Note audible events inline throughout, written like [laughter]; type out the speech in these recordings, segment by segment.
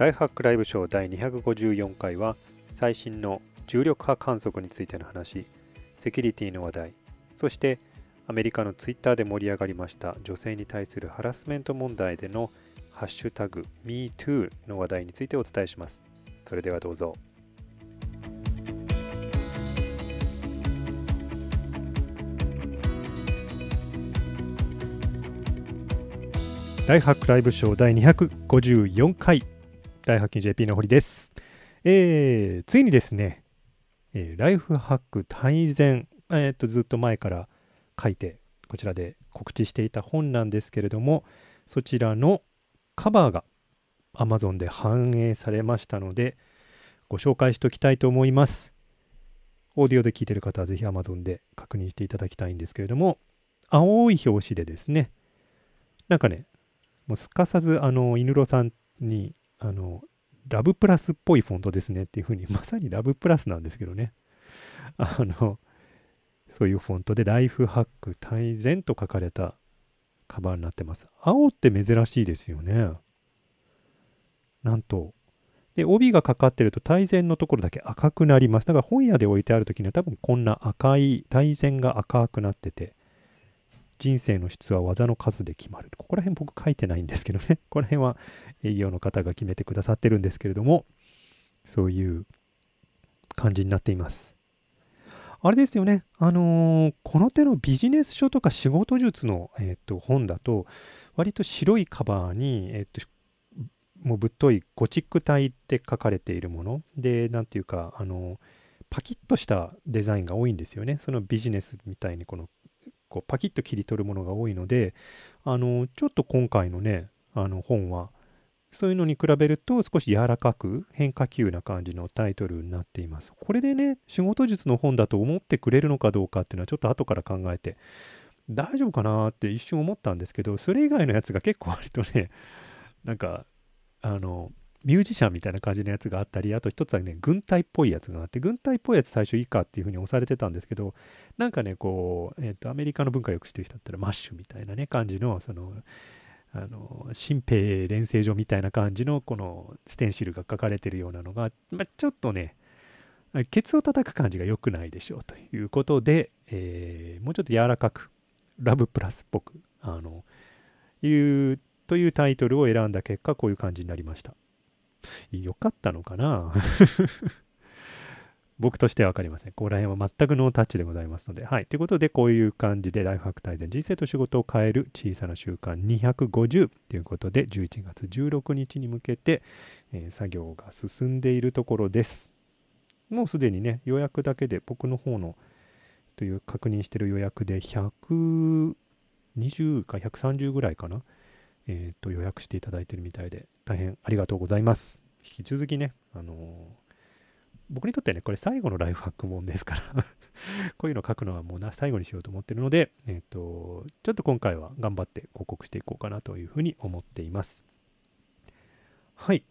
ライフハックライブショー第254回は最新の重力波観測についての話、セキュリティの話題、そしてアメリカのツイッターで盛り上がりました女性に対するハラスメント問題でのハッシュタグ MeToo の話題についてお伝えします。それではどうぞ。ライハックライブショー第254回、ライフハッキン JP の堀です。えー、ついにですね、えー、ライフハック大全、えー、っと、ずっと前から書いて、こちらで告知していた本なんですけれども、そちらのカバーが Amazon で反映されましたので、ご紹介しておきたいと思います。オーディオで聞いてる方はぜひ Amazon で確認していただきたいんですけれども、青い表紙でですね、なんかね、もうすかさず、あの、犬郎さんに、あの、ラブプラスっぽいフォントですねっていうふうに、[laughs] まさにラブプラスなんですけどね。あの、そういうフォントでライフハック大全と書かれたカバーになってます。青って珍しいですよね。なんと。で、帯がかかってると大全のところだけ赤くなります。だから本屋で置いてある時には多分こんな赤い大全が赤くなってて、人生の質は技の数で決まる。ここら辺僕書いてないんですけどね。[laughs] ここら辺は営業の方が決めてくださってるんですけれども、そういう感じになっています。あれですよね。あのー、この手のビジネス書とか仕事術の、えーと、本だと、割と白いカバーに、えーと、もうぶっといゴチック体って書かれているもので、なんていうか、あの、パキッとしたデザインが多いんですよね。そのビジネスみたいにこのこうパキッと切り取るものが多いのであのちょっと今回のねあの本はそういうのに比べると少し柔らかく変化球な感じのタイトルになっています。これでね仕事術の本だと思ってくれるのかどうかっていうのはちょっと後から考えて大丈夫かなって一瞬思ったんですけどそれ以外のやつが結構割とねなんかあのミュージシャンみたいな感じのやつがあったり、あと一つはね、軍隊っぽいやつがあって、軍隊っぽいやつ最初いいかっていうふうに押されてたんですけど、なんかね、こう、えっ、ー、と、アメリカの文化よく知ってる人だったら、マッシュみたいなね、感じの、その、あの、新兵練成所みたいな感じの、このステンシルが書かれてるようなのが、まあ、ちょっとね、ケツを叩く感じが良くないでしょうということで、えー、もうちょっと柔らかく、ラブプラスっぽく、あの、いう、というタイトルを選んだ結果、こういう感じになりました。良かったのかな？[laughs] 僕としては分かりません。ここら辺は全くノータッチでございますので。はい。ということで、こういう感じでライフハック大全人生と仕事を変える小さな習慣250ということで、11月16日に向けて、えー、作業が進んでいるところです。もうすでにね、予約だけで僕の方のという確認してる予約で120か130ぐらいかな？えー、と予約していただいてるみたいで、大変ありがとうございます。引き続きね、あのー、僕にとってはね、これ最後のライフハック本ですから [laughs] こういうの書くのはもうな最後にしようと思ってるので、えっ、ー、と、ちょっと今回は頑張って広告していこうかなというふうに思っています。はい。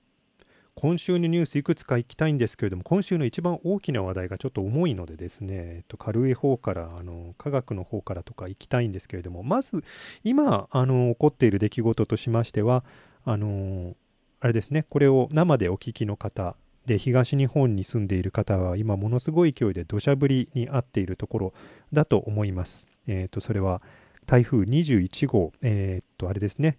今週のニュースいくつかいきたいんですけれども、今週の一番大きな話題がちょっと重いのでですね、えっと、軽い方から、あの科学の方からとかいきたいんですけれども、まず今あの起こっている出来事としましては、あのあれですね、これを生でお聞きの方で東日本に住んでいる方は今ものすごい勢いで土砂降りに遭っているところだと思います。えっ、と、それは台風21号、えっ、と、あれですね、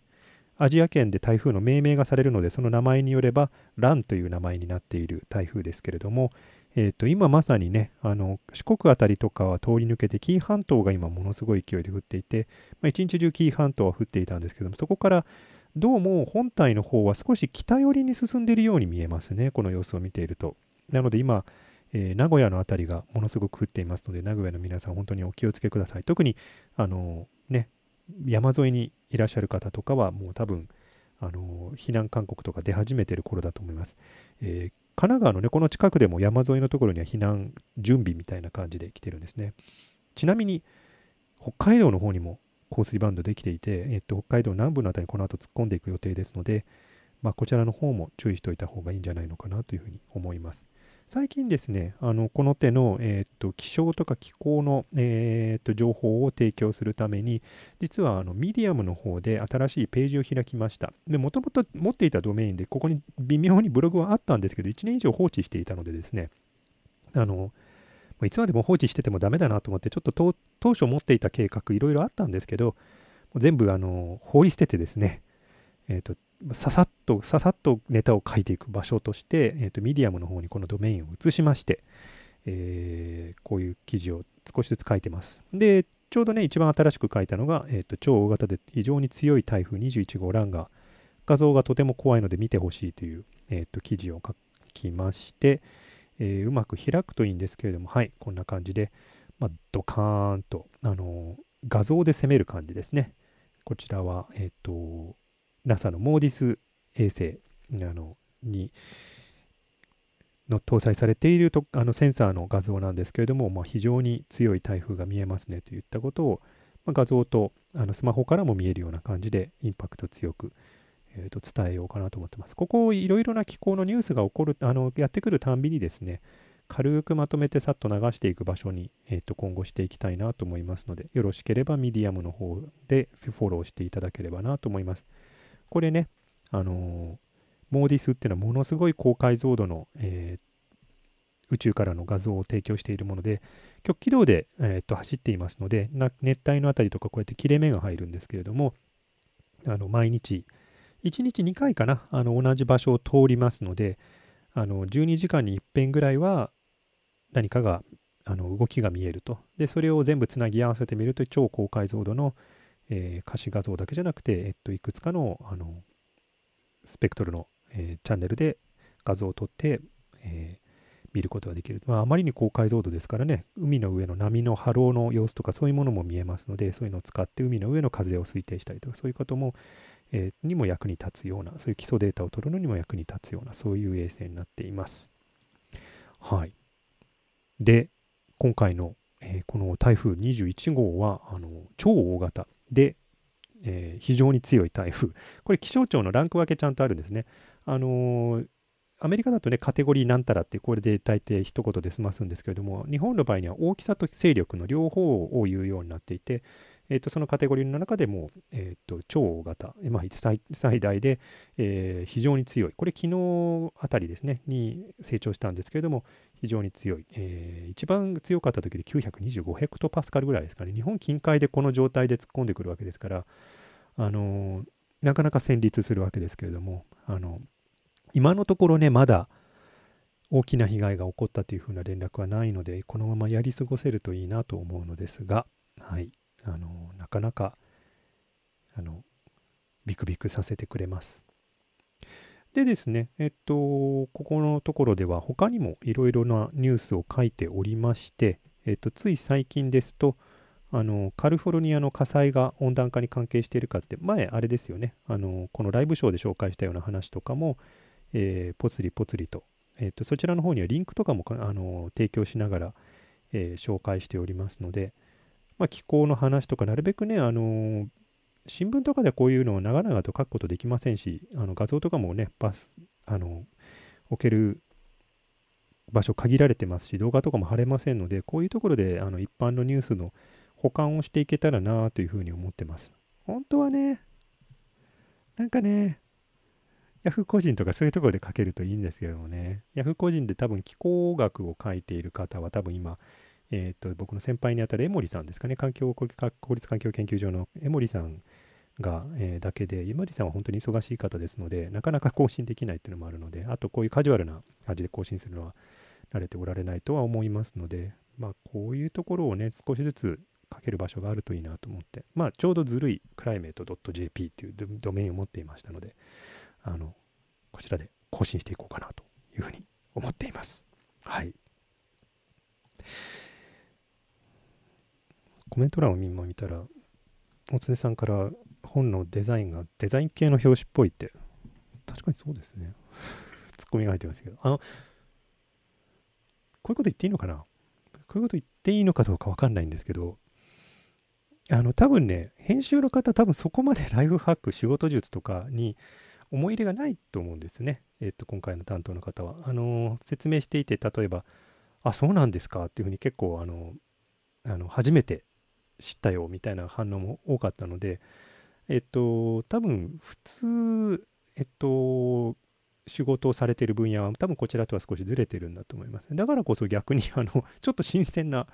アジア圏で台風の命名がされるので、その名前によれば、ランという名前になっている台風ですけれども、えー、と今まさにね、あの四国あたりとかは通り抜けて、紀伊半島が今ものすごい勢いで降っていて、まあ、一日中紀伊半島は降っていたんですけども、そこからどうも本体の方は少し北寄りに進んでいるように見えますね、この様子を見ていると。なので今、えー、名古屋の辺りがものすごく降っていますので、名古屋の皆さん、本当にお気をつけください。特に、あのね、山沿いにいらっしゃる方とかはもう多分あの避難勧告とか出始めてる頃だと思います、えー、神奈川のねこの近くでも山沿いのところには避難準備みたいな感じで来てるんですね。ちなみに北海道の方にも降水バンドできていて、えっと、北海道南部のあたりにこの後突っ込んでいく予定ですので、まあ、こちらの方も注意しておいた方がいいんじゃないのかなというふうに思います。最近ですね、あのこの手の、えーと、気象とか気候の、えーと、情報を提供するために、実はあのミディアムの方で新しいページを開きました。で、もともと持っていたドメインで、ここに微妙にブログはあったんですけど、1年以上放置していたのでですね、あの、いつまでも放置しててもダメだなと思って、ちょっと当初持っていた計画、いろいろあったんですけど、全部あの放り捨ててですね、えーと、ささっとささっとネタを書いていく場所として、えーと、ミディアムの方にこのドメインを移しまして、えー、こういう記事を少しずつ書いてます。で、ちょうどね、一番新しく書いたのが、えーと、超大型で非常に強い台風21号ランが画像がとても怖いので見てほしいという、えー、と記事を書きまして、えー、うまく開くといいんですけれども、はい、こんな感じで、まあ、ドカーンと、あの画像で攻める感じですね。こちらは、えっ、と、NASA のモーディス衛星あのにの搭載されているとあのセンサーの画像なんですけれども、まあ、非常に強い台風が見えますねといったことを、まあ、画像とあのスマホからも見えるような感じでインパクト強く、えー、と伝えようかなと思ってます。ここいろいろな気候のニュースが起こるあのやってくるたんびにですね軽くまとめてさっと流していく場所に、えー、と今後していきたいなと思いますのでよろしければミディアムの方でフォローしていただければなと思います。これね、あの、 MODIS っていうのはものすごい高解像度の、えー、宇宙からの画像を提供しているもので、極軌道で、えー、っと走っていますので、熱帯のあたりとかこうやって切れ目が入るんですけれども、あの毎日、1日2回かな、あの同じ場所を通りますので、あの12時間に1遍ぐらいは何かがあの動きが見えると。で、それを全部つなぎ合わせてみると超高解像度の、えー、可視画像だけじゃなくて、えっと、いくつかのあのスペクトルの、えー、チャンネルで画像を撮って、えー、見ることができる。まあ、あまりに高解像度ですからね、海の上の波の波浪の様子とかそういうものも見えますので、そういうのを使って海の上の風を推定したりとか、そういうことも、えー、にも役に立つような、そういう基礎データを取るのにも役に立つような、そういう衛星になっています。はい。で、今回の、えー、この台風21号は、あの超大型で、えー、非常に強い台風。これ気象庁のランク分けちゃんとあるんですね。あのー、アメリカだとね、カテゴリーなんたらってこれで大抵一言で済ますんですけれども、日本の場合には大きさと勢力の両方を言うようになっていて、えーと、そのカテゴリーの中でも、えーと、超大型、まあ、最最大で、えー、非常に強い、これ昨日あたりですね、に成長したんですけれども、非常に強い、えー、一番強かった時で925ヘクトパスカルぐらいですかね、日本近海でこの状態で突っ込んでくるわけですから、あのー、なかなか戦慄するわけですけれども、あの今のところね、まだ大きな被害が起こったというふうな連絡はないので、このままやり過ごせるといいなと思うのですが、はい、あのなかなかあのビクビクさせてくれます。でですね、えっと、ここのところでは他にもいろいろなニュースを書いておりまして、えっと、つい最近ですと、あのカリフォルニアの火災が温暖化に関係しているかって、前あれですよね、あのこのライブショーで紹介したような話とかも、えー、ぽつりぽつりと、えっと、そちらの方にはリンクとかもあの提供しながら、えー、紹介しておりますので、まあ、気候の話とか、なるべくね、あの、新聞とかでこういうのを長々と書くことできませんし、あの画像とかもね、バス、あの、置ける場所限られてますし、動画とかも貼れませんので、こういうところであの一般のニュースの保管をしていけたらなというふうに思ってます。本当はね、なんかね、ヤフー個人とかそういうところで書けるといいんですけどもね、ヤフー個人で多分気候学を書いている方は多分今、えー、と僕の先輩にあたる江森さんですかね、環境国立環境研究所の江森さんが、えー、だけで、江森さんは本当に忙しい方ですので、なかなか更新できないっていうのもあるので、あとこういうカジュアルな感じで更新するのは慣れておられないとは思いますので、まあこういうところをね、少しずつ書ける場所があるといいなと思って、まあちょうどずるいクライメート .jp っていうドメインを持っていましたので、あの、こちらで更新していこうかなというふうに思っています。はい。コメント欄を見たら、大常さんから本のデザインがデザイン系の表紙っぽいって、確かにそうですね。ツッコミが入ってましたけど、あの、こういうこと言っていいのかな？こういうこと言っていいのかどうかわかんないんですけど、あの、多分ね、編集の方、多分そこまで [laughs] ライフハック、仕事術とかに思い入れがないと思うんですね、えっと、今回の担当の方は。あの説明していて例えば「あそうなんですか」っていうふうに結構あのあの初めて知ったよみたいな反応も多かったのでえっと多分普通えっと仕事をされている分野は多分こちらとは少しずれてるんだと思います。だからこそ逆にあのちょっと新鮮な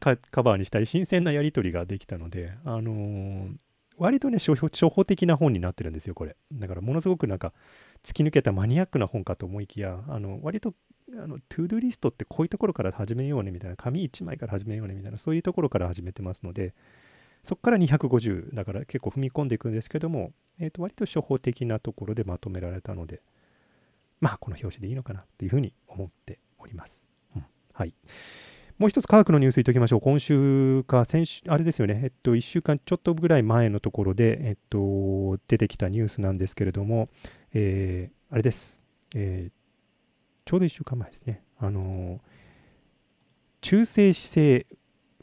カバーにしたり新鮮なやり取りができたので、あのー、割とね初歩的な本になってるんですよこれ。だからものすごくなんか突き抜けたマニアックな本かと思いきやあの割とあの to-do list ってこういうところから始めようねみたいな紙1枚から始めようねみたいなそういうところから始めてますのでそこから250だから結構踏み込んでいくんですけども、えー、と割と初歩的なところでまとめられたのでまあこの表紙でいいのかなっていうふうに思っております。うん、はい。もう一つ科学のニュースいっておきましょう。今週か先週、あれですよね、えっと、1週間ちょっとぐらい前のところで、えっと、出てきたニュースなんですけれども、えー、あれです、えー、ちょうど1週間前ですね。あのー、中性子星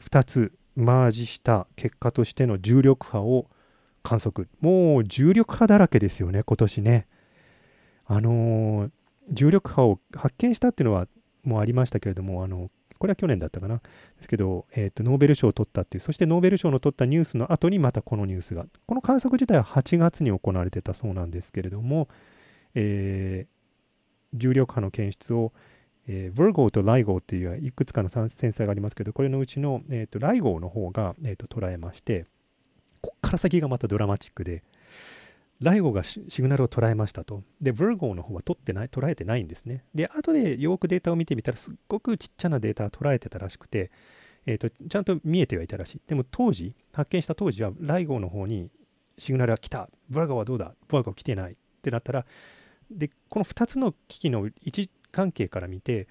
2つマージした結果としての重力波を観測。もう重力波だらけですよね、今年ね。あのー、重力波を発見したっていうのはもうありましたけれども、あのこれは去年だったかな。ですけど、えーと、ノーベル賞を取ったっていう、そしてノーベル賞の取ったニュースの後にまたこのニュースが、この観測自体は8月に行われてたそうなんですけれども、えー、重力波の検出を、えー、ヴルゴーとライゴーっていういくつかのセンサーがありますけど、これのうちの、えーと、ライゴーの方が、えーと捉えまして、こっから先がまたドラマチックで、ライゴがシグナルを捉えましたと。で、ヴルゴーの方は取ってない、捉えてないんですね。で、後でよくデータを見てみたら、すっごくちっちゃなデータを捉えてたらしくて、えーと、ちゃんと見えてはいたらしい。でも当時、発見した当時は、ライゴーの方にシグナルが来た。ブラゴはどうだ？ブラゴ来てない。ってなったら、で、この2つの機器の位置関係から見て、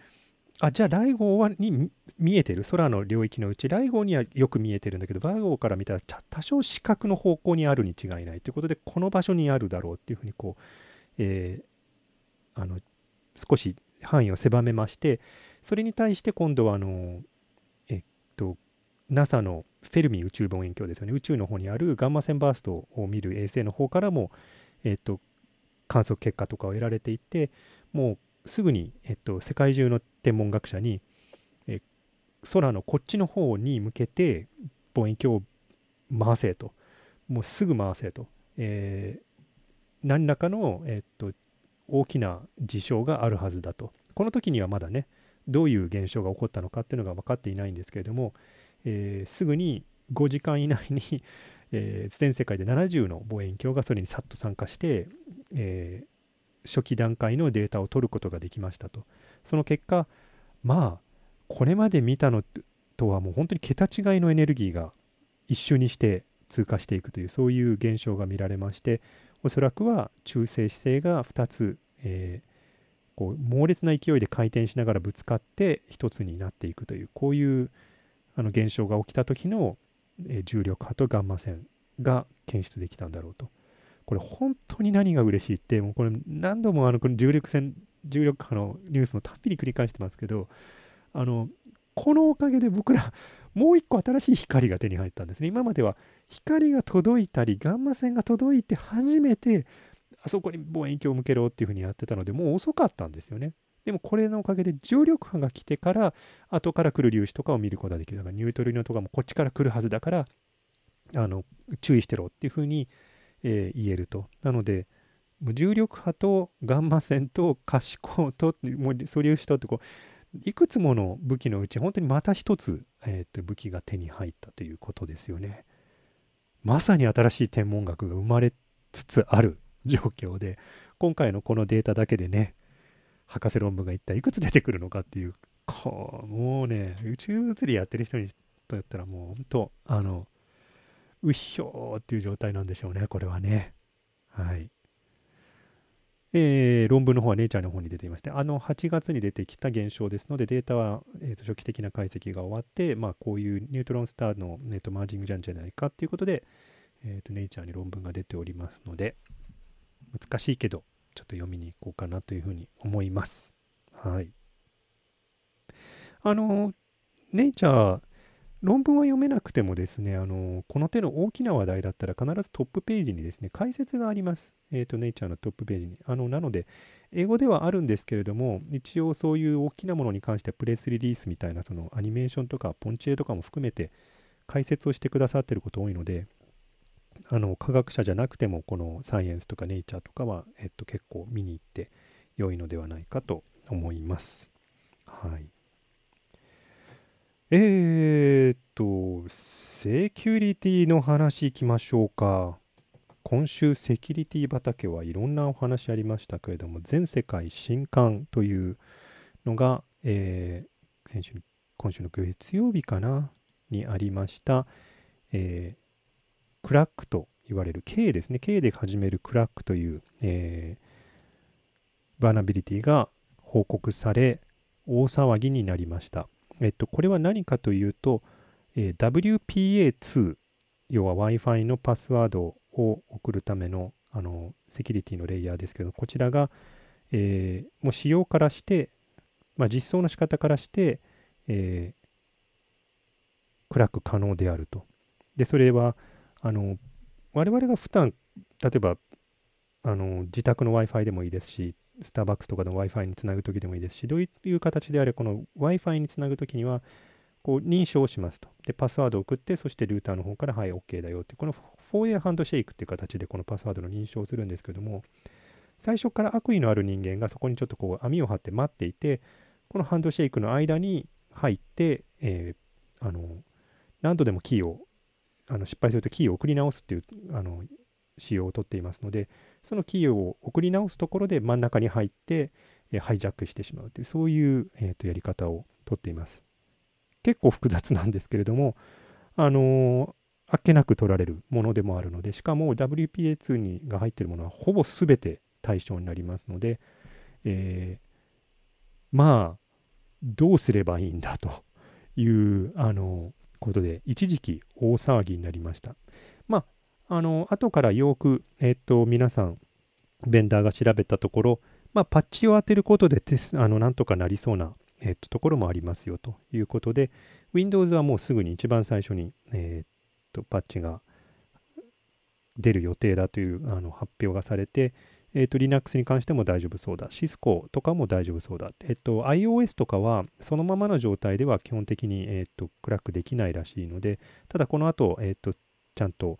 あじゃあライゴはに見えてる？空の領域のうちライゴにはよく見えてるんだけどバーゴーから見たら多少視覚の方向にあるに違いない。ということでこの場所にあるだろうっていうふうにこう、えー、あの少し範囲を狭めましてそれに対して今度はあのえっと NASA のフェルミ宇宙望遠鏡ですよね。宇宙の方にあるガンマ線バーストを見る衛星の方からもえっと観測結果とかを得られていてもうすぐに、えっと、世界中の天文学者に、え空のこっちの方に向けて望遠鏡を回せと。もうすぐ回せと、えー、何らかの、えっと、大きな事象があるはずだと。この時にはまだねどういう現象が起こったのかっていうのが分かっていないんですけれども、えー、すぐに5時間以内に、[laughs] えー、全世界で70の望遠鏡がそれにさっと参加して、えー、初期段階のデータを取ることができましたと。その結果、まあ、これまで見たのとはもう本当に桁違いのエネルギーが一緒にして通過していくという、そういう現象が見られまして、おそらくは中性子星が2つ、えー、こう猛烈な勢いで回転しながらぶつかって1つになっていくという、こういうあの現象が起きた時の、えー、重力波とガンマ線が検出できたんだろうと。これ本当に何が嬉しいって、もうこれ何度もあのこの重力線、重力波のニュースのたっぴり繰り返してますけど、あの、このおかげで僕ら、もう一個新しい光が手に入ったんですね。今までは光が届いたり、ガンマ線が届いて初めて、あそこに望遠鏡を向けろっていうふうにやってたので、もう遅かったんですよね。でもこれのおかげで重力波が来てから、後から来る粒子とかを見ることができる。だからニュートリノとかもこっちから来るはずだから、あの注意してろっていうふうにえー、言えると。なので、重力波とガンマ線と可視光ともう素粒子とってこういくつもの武器のうち本当にまた一つ、えー、と武器が手に入ったということですよね。まさに新しい天文学が生まれつつある状況で今回のこのデータだけでね博士論文が一体いくつ出てくるのかっていうこうもうね宇宙物理やってる人にとやったらもう本当あのうひょーっていう状態なんでしょうね、これはね。はい。えー、論文の方はネイチャーの方に出ていまして、あの8月に出てきた現象ですので、データは、えー、と初期的な解析が終わって、まあ、こういうニュートロンスターの、えー、とマージングじゃんじゃないかっていうことで、えー、とネイチャーに論文が出ておりますので、難しいけど、ちょっと読みに行こうかなというふうに思います。はい。あの、ネイチャー、論文は読めなくてもですね、あのこの手の大きな話題だったら必ずトップページにですね、解説があります。えっ、と、ネイチャーのトップページに。あの、なので、英語ではあるんですけれども、一応そういう大きなものに関してはプレスリリースみたいな、そのアニメーションとか、ポンチエとかも含めて解説をしてくださってること多いので、あの科学者じゃなくてもこのサイエンスとかネイチャーとかは、えっと、結構見に行って良いのではないかと思います。はい。えー、っと、セキュリティの話いきましょうか。今週セキュリティ畑はいろんなお話ありましたけれども、全世界新刊というのが、えー、先週今週の月曜日かなにありました、えークラックと言われる K ですね K で始めるクラックという、えー、バーナビリティが報告され大騒ぎになりました。えっと、これは何かというと、えー、WPA2 要は Wi-Fi のパスワードを送るためのあのセキュリティのレイヤーですけどこちらが、えー、もう仕様からして、まあ、実装の仕方からして、えー、クラック可能であると。でそれはあの我々が普段例えばあの自宅の Wi-Fi でもいいですし、スターバックスとかの Wi-Fi につなぐときでもいいですし、どういう形であれ、この Wi-Fi につなぐときには、こう認証をしますと。で、パスワードを送って、そしてルーターの方から、はい、OK だよって、この 4A ハンドシェイクっていう形でこのパスワードの認証をするんですけども、最初から悪意のある人間がそこにちょっとこう網を張って待っていて、このハンドシェイクの間に入って、えー、あの何度でもキーをあの失敗するとキーを送り直すっていうあの仕様をとっていますのでそのキーを送り直すところで真ん中に入って、えハイジャックしてしまうというそういう、えー、とやり方をとっています結構複雑なんですけれどもあのー、あっけなく取られるものでもあるのでしかも WPA2 にが入っているものはほぼ全て対象になりますので、えー、まあどうすればいいんだというあのことで、一時期大騒ぎになりました。あ、あの、後からよく、えっ、と、皆さん、ベンダーが調べたところ、まあ、パッチを当てることでテスあのなんとかなりそうな、えっと、ところもありますよということで、Windows はもうすぐに一番最初に、えっとパッチが出る予定だというあの発表がされて、えっ、と、Linux に関しても大丈夫そうだ。Cisco とかも大丈夫そうだ。えっ、と、iOS とかは、そのままの状態では基本的に、えっ、と、クラックできないらしいので、ただこの後、えっ、と、ちゃんと、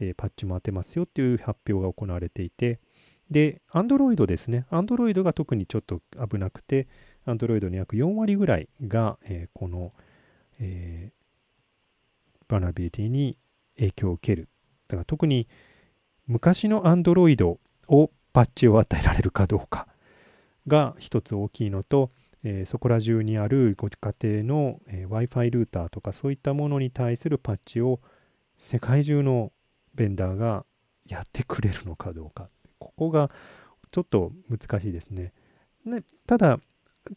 えー、パッチも当てますよっていう発表が行われていて、で、Android ですね。Android が特にちょっと危なくて、Android の約4割ぐらいが、えー、この、えー、バナビリティに影響を受ける。だから特に昔の Android をパッチを与えられるかどうかが一つ大きいのと、えー、そこら中にあるご家庭の、えー、Wi-Fi ルーターとかそういったものに対するパッチを世界中のベンダーがやってくれるのかどうかここがちょっと難しいですね。ねただ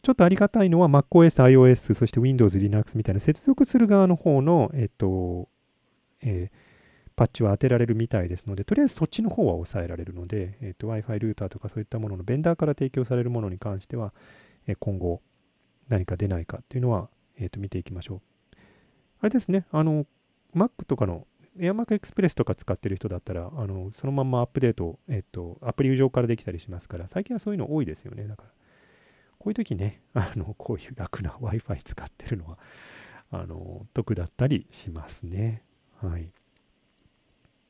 ちょっとありがたいのは MacOS、iOS、そして Windows、Linux みたいな接続する側の方の、えっと、えーパッチは当てられるみたいですので、とりあえずそっちの方は抑えられるので、えーと、Wi-Fi ルーターとかそういったもののベンダーから提供されるものに関しては、えー、今後何か出ないかっていうのは、えーと、見ていきましょう。あれですね、あの、Mac とかの AirMac Express とか使ってる人だったら、あのそのままアップデート、えっ、と、アプリ上からできたりしますから、最近はそういうの多いですよね。だから、こういう時ね、あのこういう楽な Wi-Fi 使ってるのは、あの得だったりしますね。はい。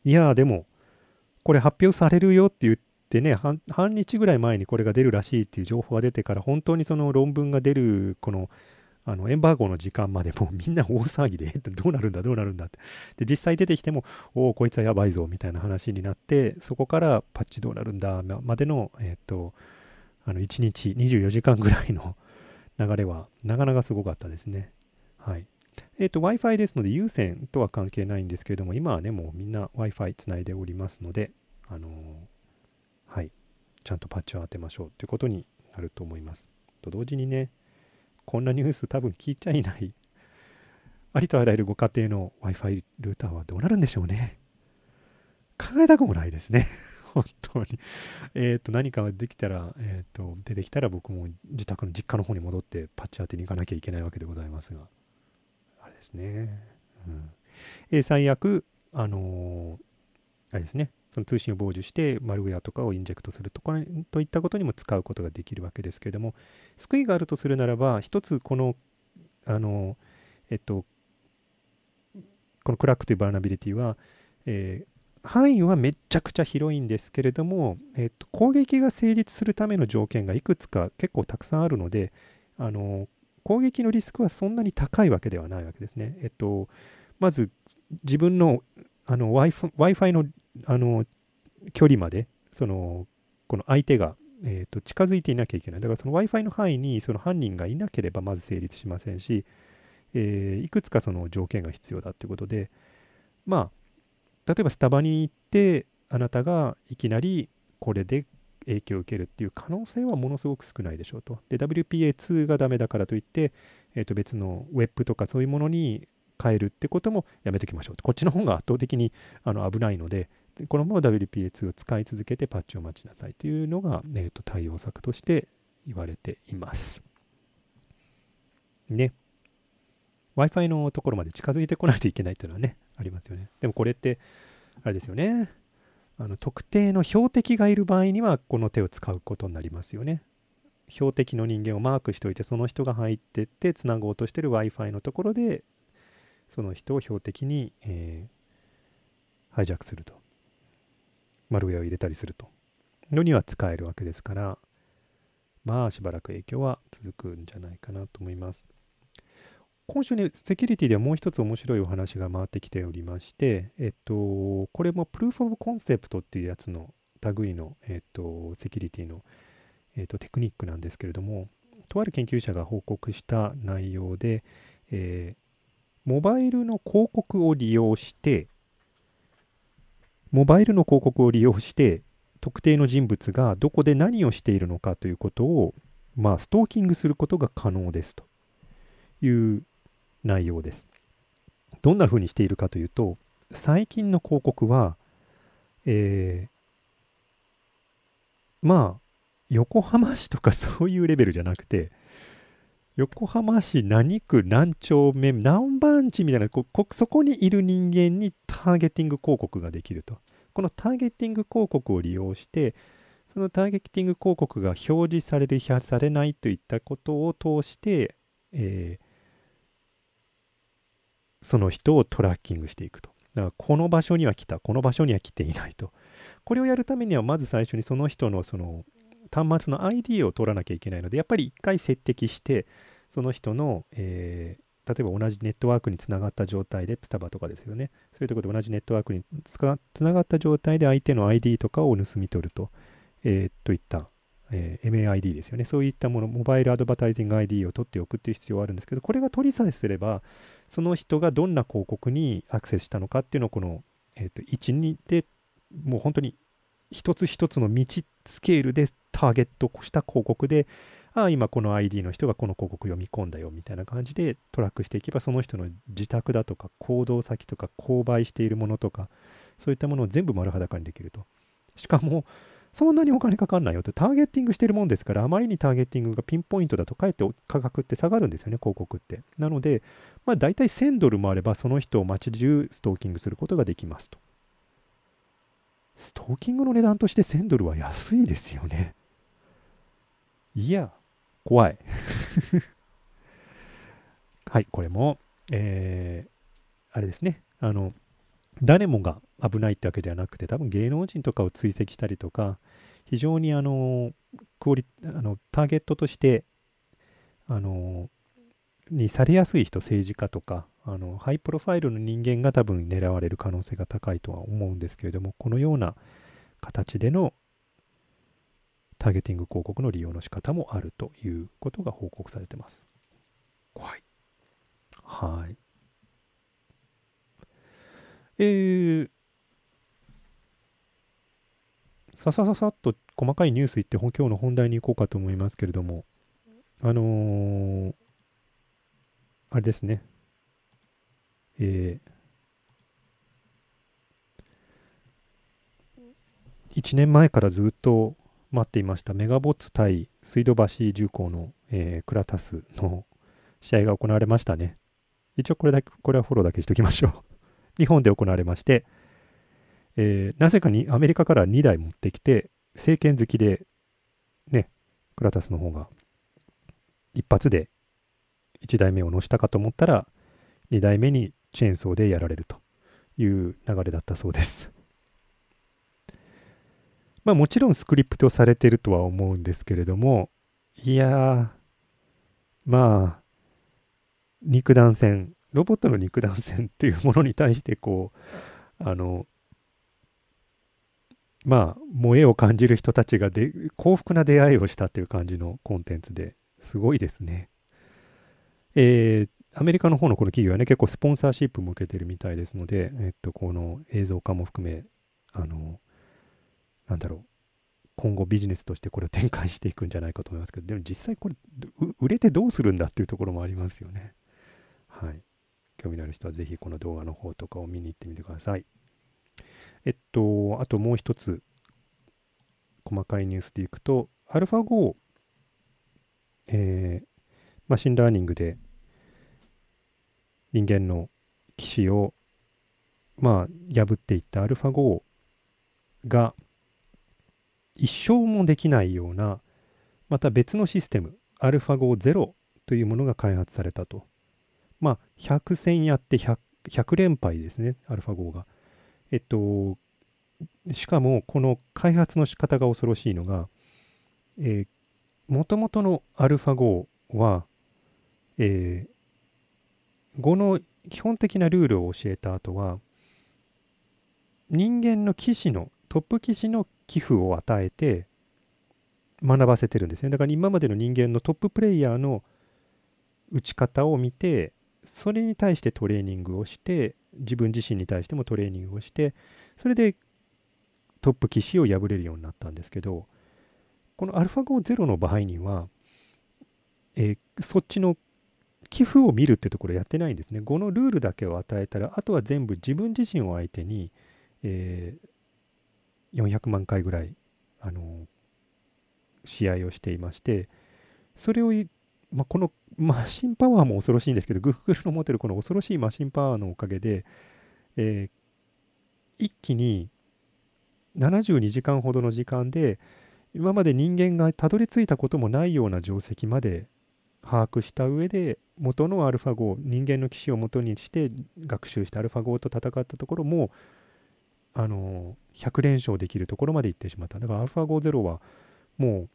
いやでも、これ発表されるよって言ってね、半日ぐらい前にこれが出るらしいっていう情報が出てから、本当にその論文が出る、この、あのエンバーゴの時間までもう [laughs] みんな大騒ぎで、どうなるんだ、どうなるんだって。で、実際出てきても、おお、こいつはやばいぞ、みたいな話になって、そこからパッチどうなるんだ、までの、えっ、と、あの1日24時間ぐらいの [laughs] 流れは、なかなかすごかったですね。はい。えっ、ー、と、Wi-Fi ですので、有線とは関係ないんですけれども、今はね、もうみんな Wi-Fi つないでおりますので、あのー、はい、ちゃんとパッチを当てましょうということになると思います。と同時にね、こんなニュース多分聞いちゃいない、[laughs] ありとあらゆるご家庭の Wi-Fi ルーターはどうなるんでしょうね。考えたくもないですね。[laughs] 本当に。えっ、ー、と、何かできたら、えっ、ー、と、出てきたら僕も自宅の実家の方に戻ってパッチ当てに行かなきゃいけないわけでございますが。あれですね。うん、え最悪、あの、あれですね、その通信を傍受してマルウェアとかをインジェクトするとかといったことにも使うことができるわけですけれども救いがあるとするならば一つこのあのえっとこのクラックというバーナビリティは、えー、範囲はめちゃくちゃ広いんですけれども、えっと、攻撃が成立するための条件がいくつか結構たくさんあるのであの攻撃のリスクはそんなに高いわけではないわけですね。えっと、まず自分のあの Wi-Fi のあの距離までそのこの相手が、えーと、近づいていなきゃいけない。だからその Wi-Fi の範囲にその犯人がいなければまず成立しませんし、えー、いくつかその条件が必要だということで、まあ、例えばスタバに行ってあなたがいきなりこれで影響を受けるっていう可能性はものすごく少ないでしょうと。で、WPA2 がダメだからといって、えー、と別のウェブとかそういうものに変えるってこともやめときましょう。こっちの方が圧倒的にあの危ないので、このまま WPA2 を使い続けてパッチを待ちなさいというのが、えー、と対応策として言われています。ね。Wi-Fi のところまで近づいてこないといけないというのはね、ありますよね。でもこれって、あれですよね。あの特定の標的がいる場合にはこの手を使うことになりますよね。標的の人間をマークしておいてその人が入ってってつなごうとしてる Wi-Fi のところでその人を標的に、えー、ハイジャックすると。マルウェアを入れたりすると。のには使えるわけですから、まあしばらく影響は続くんじゃないかなと思います。今週ね、セキュリティではもう一つ面白いお話が回ってきておりまして、えっと、これもプルーフ・オブ・コンセプトっていうやつの類の、えっと、セキュリティの、えっと、テクニックなんですけれども、とある研究者が報告した内容で、えー、モバイルの広告を利用して、モバイルの広告を利用して、特定の人物がどこで何をしているのかということを、まあ、ストーキングすることが可能ですという内容です。どんなふうにしているかというと、最近の広告は、えー、まあ、横浜市とかそういうレベルじゃなくて、横浜市何区何丁目何番地みたいなこそこにいる人間にターゲティング広告ができると。このターゲティング広告を利用してそのターゲティング広告が表示されるされないといったことを通して、えー、その人をトラッキングしていくと。だからこの場所には来たこの場所には来ていないと。これをやるためにはまず最初にその人のその端末の ID を取らなきゃいけないので、やっぱり一回接敵して、その人の、えー、例えば同じネットワークにつながった状態で、スタバとかですよね。そういうところで同じネットワークにつながった状態で相手の ID とかを盗み取ると、えー、といった、えー、MAID ですよね。そういったもの、モバイルアドバタイジング ID を取っておくっていう必要はあるんですけど、これが取りさえすれば、その人がどんな広告にアクセスしたのかっていうのをこの、えーと、と1、2でもう本当に一つ一つの道スケールでターゲットした広告で、ああ、今この ID の人がこの広告読み込んだよみたいな感じでトラックしていけば、その人の自宅だとか行動先とか購買しているものとか、そういったものを全部丸裸にできると。しかも、そんなにお金かかんないよって、ターゲッティングしてるもんですから、あまりにターゲッティングがピンポイントだと、かえって価格って下がるんですよね、広告って。なので、まあ大体1000ドルもあれば、その人を街中ストーキングすることができますと。ストーキングの値段として1000ドルは安いですよね。いや、怖い。[laughs] はい、これも、えー、あれですね。あの、誰もが危ないってわけじゃなくて、多分芸能人とかを追跡したりとか、非常にあの、クオリあのターゲットとして、あの、にされやすい人、政治家とか、あの high profile の人間が多分狙われる可能性が高いとは思うんですけれども、このような形でのターゲティング広告の利用の仕方もあるということが報告されてます。怖い。はい。えー、ささささっと細かいニュースいって今日の本題に行こうかと思いますけれども、あのー、あれですね。えー、1年前からずっと待っていましたメガボッツ対水道橋重工の、えー、クラタスの試合が行われましたね。一応これだけ、これはフォローだけしときましょう。[laughs] 日本で行われまして、えー、なぜかにアメリカから2台持ってきて、政権好きで、ね、クラタスの方が一発で1台目を乗したかと思ったら、2台目にチェーンソーでやられるという流れだったそうです。[laughs] まあもちろんスクリプトされてるとは思うんですけれども、いや、まあ、肉弾戦、ロボットの肉弾戦っていうものに対してこう、あの、まあ、萌えを感じる人たちがで幸福な出会いをしたっていう感じのコンテンツですごいですね。えー、アメリカの方のこの企業はね、結構スポンサーシップも受けてるみたいですので、えっと、この映像化も含め、あの、なんだろう、今後ビジネスとしてこれを展開していくんじゃないかと思いますけど、でも実際これ、売れてどうするんだっていうところもありますよね。はい。興味のある人はぜひこの動画の方とかを見に行ってみてください。えっと、あともう一つ、細かいニュースでいくと、AlphaGo、えー、 machine learning で人間の棋士をまあ破っていったアルファ5が一生もできないようなまた別のシステムアルファ5ゼロというものが開発されたと。まあ100戦やって 100, 100連敗ですねアルファ5が。えっとしかもこの開発の仕方が恐ろしいのがもともとのアルファ5は、えー、語の基本的なルールを教えた後は人間の騎士のトップ騎士の寄付を与えて学ばせてるんですね。だから今までの人間のトッププレイヤーの打ち方を見てそれに対してトレーニングをして自分自身に対してもトレーニングをしてそれでトップ騎士を破れるようになったんですけどこの AlphaGo0 の場合には、えー、そっちの寄付を見るってところやってないんですね。5のルールだけを与えたら、あとは全部自分自身を相手に、えー、400万回ぐらい、あの試合をしていまして、それを、まあ、このマシンパワーも恐ろしいんですけど、Google の持ってるこの恐ろしいマシンパワーのおかげで、えー、一気に72時間ほどの時間で、今まで人間がたどり着いたこともないような定石まで把握した上で元のアルファ5人間の騎士を元にして学習したアルファ5と戦ったところもあの100連勝できるところまで行ってしまった。だからアルファ50はもう